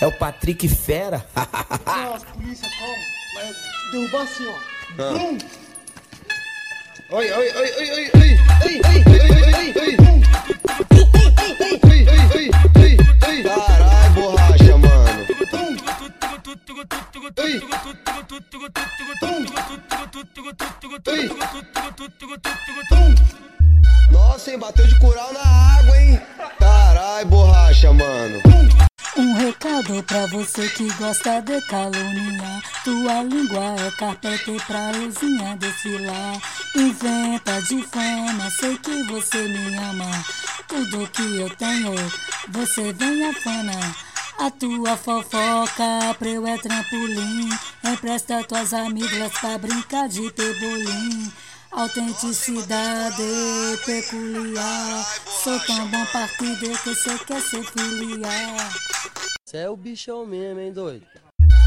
É o Patrick Fera. Nossa, polícia, calma. Mas derrubar assim, ó. Ah. Bum! Oi, oi, oi, oi, oi, oi, oi, oi, oi, oi, oi, oi. Carai, borracha, mano. Oi. Oi. Nossa, hein, bateu de cural na água, hein? Carai, borracha, mano. Recado pra você que gosta de caluniar. Tua língua é carpete pra luzinha desfilar. Inventa de fama, sei que você me ama. Tudo que eu tenho, você vem afana. A tua fofoca, pra eu é trampolim. Empresta tuas amigas pra brincar de pebolim. Autenticidade peculiar. Sou tão bom partido que você quer ser filiar. Cê é o bichão mesmo, hein, doido?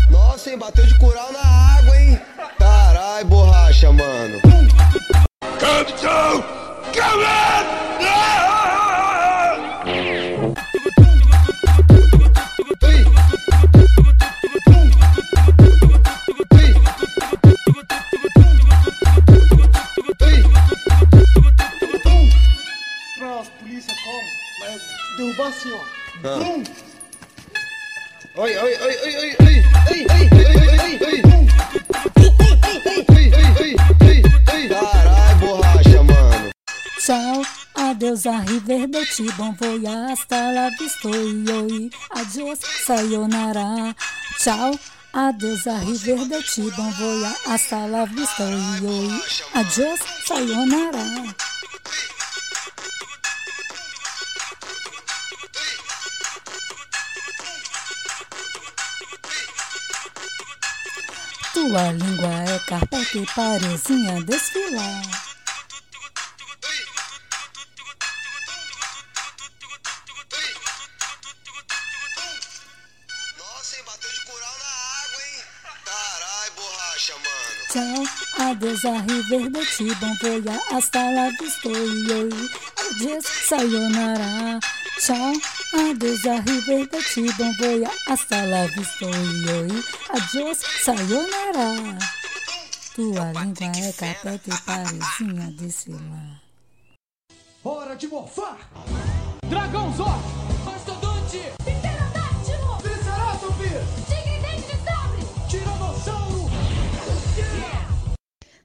Nossa, hein, bateu de cural na água, hein? Carai, borracha, mano. Capitão! Nossa, Ciao, adeus, arrivederci, bon voyage, hasta la vista, oi, adios, sayonara. Ciao, adeus, arrivederci, bon voyage, hasta la vista, oi, adios, sayonara. Sua língua é carpete e parezinha desfilar. Nossa, hein, bateu de coral na água, hein? Carai, borracha, mano. Tchau, adeus a River do Tibão, veia hasta la vista, yo. Tchau. Ciao, adeus, arrivederci, bon voyage, hasta la vista, oi, oi, adios, sayonara. Tua língua é capeta e parezinha desfilar. Hora de morfar! Dragão Zord! Mastodonte! Pterodáctilo! Triceratops! Tigre dente de sabre! Tiranossauro!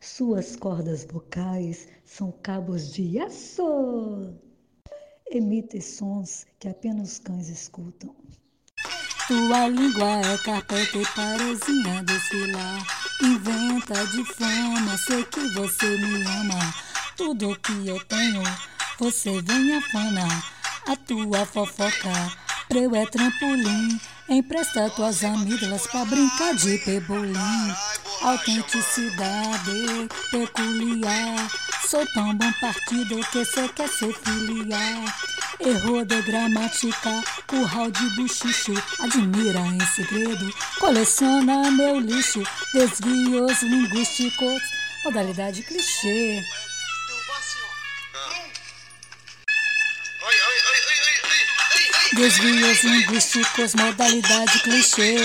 Suas cordas vocais são cabos de aço. Emite sons que apenas os cães escutam. Tua língua é carpete parezinha desfilar. Inventa de fama, sei que você me ama. Tudo que eu tenho, você vem afana. A tua fofoca, pra eu é trampolim. Empresta tuas amigas pra brincar de pebolim. Autenticidade peculiar. Sou tão bom partido que cê quer ser filiar. Errou de gramática, curral de buchicho. Admira em segredo, coleciona meu lixo. Desvios linguísticos, modalidade clichê. Desvios linguísticos, modalidade clichê.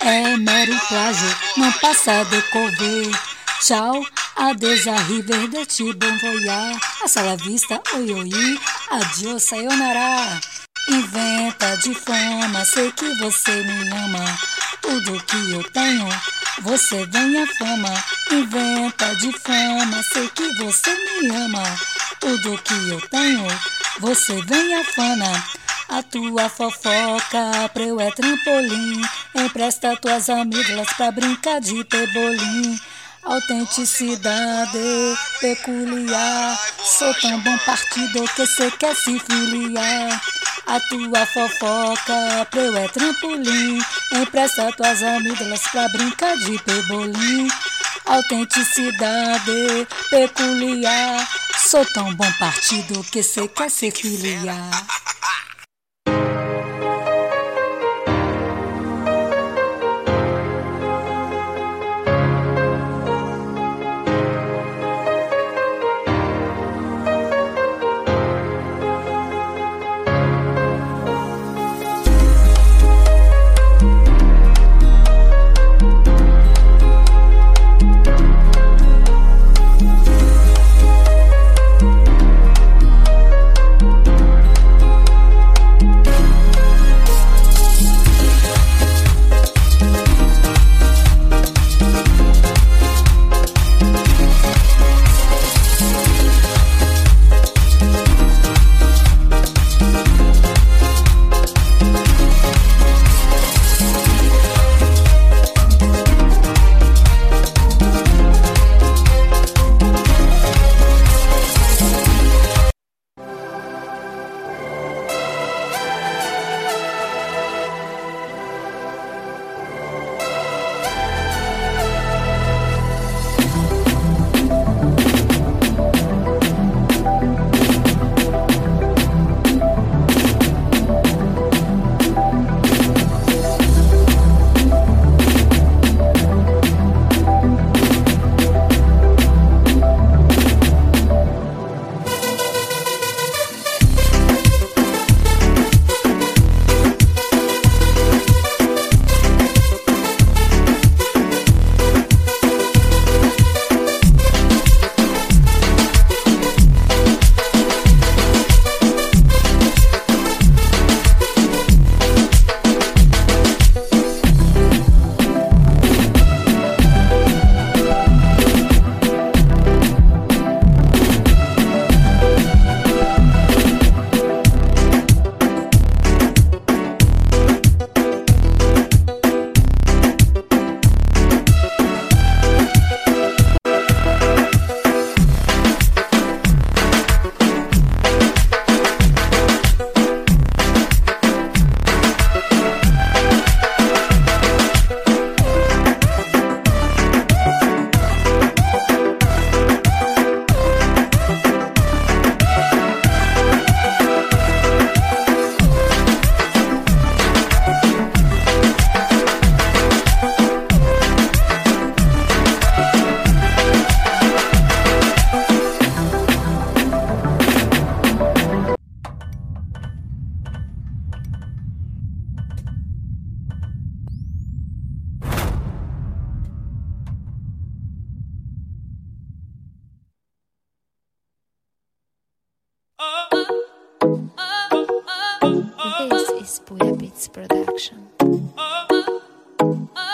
É mero plágio, não passa de cover. Tchau, adeus, arrivederci, bon voyage. Hasta la vista, oi, oi, adiós, sayonara. Inventa de fama, sei que você me ama. Tudo que eu tenho, você vem a fama. Inventa de fama, sei que você me ama. Tudo que eu tenho, você vem a fana. A tua fofoca, pra eu é trampolim. Empresta tuas amigas pra brincar de pebolim. Autenticidade peculiar. Sou tão bom partido que cê quer se filiar. A tua fofoca, pra eu é trampolim. Empresta tuas amigas pra brincar de pebolim. Autenticidade peculiar. Sou tão bom partido que cê quer se filiar. This is Buddha Beats Production. Oh, oh, oh.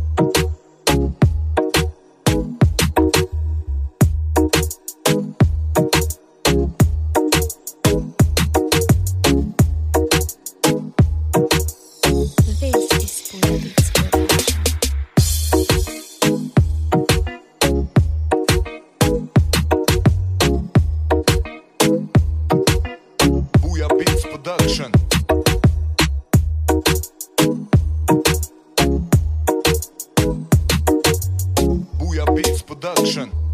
production.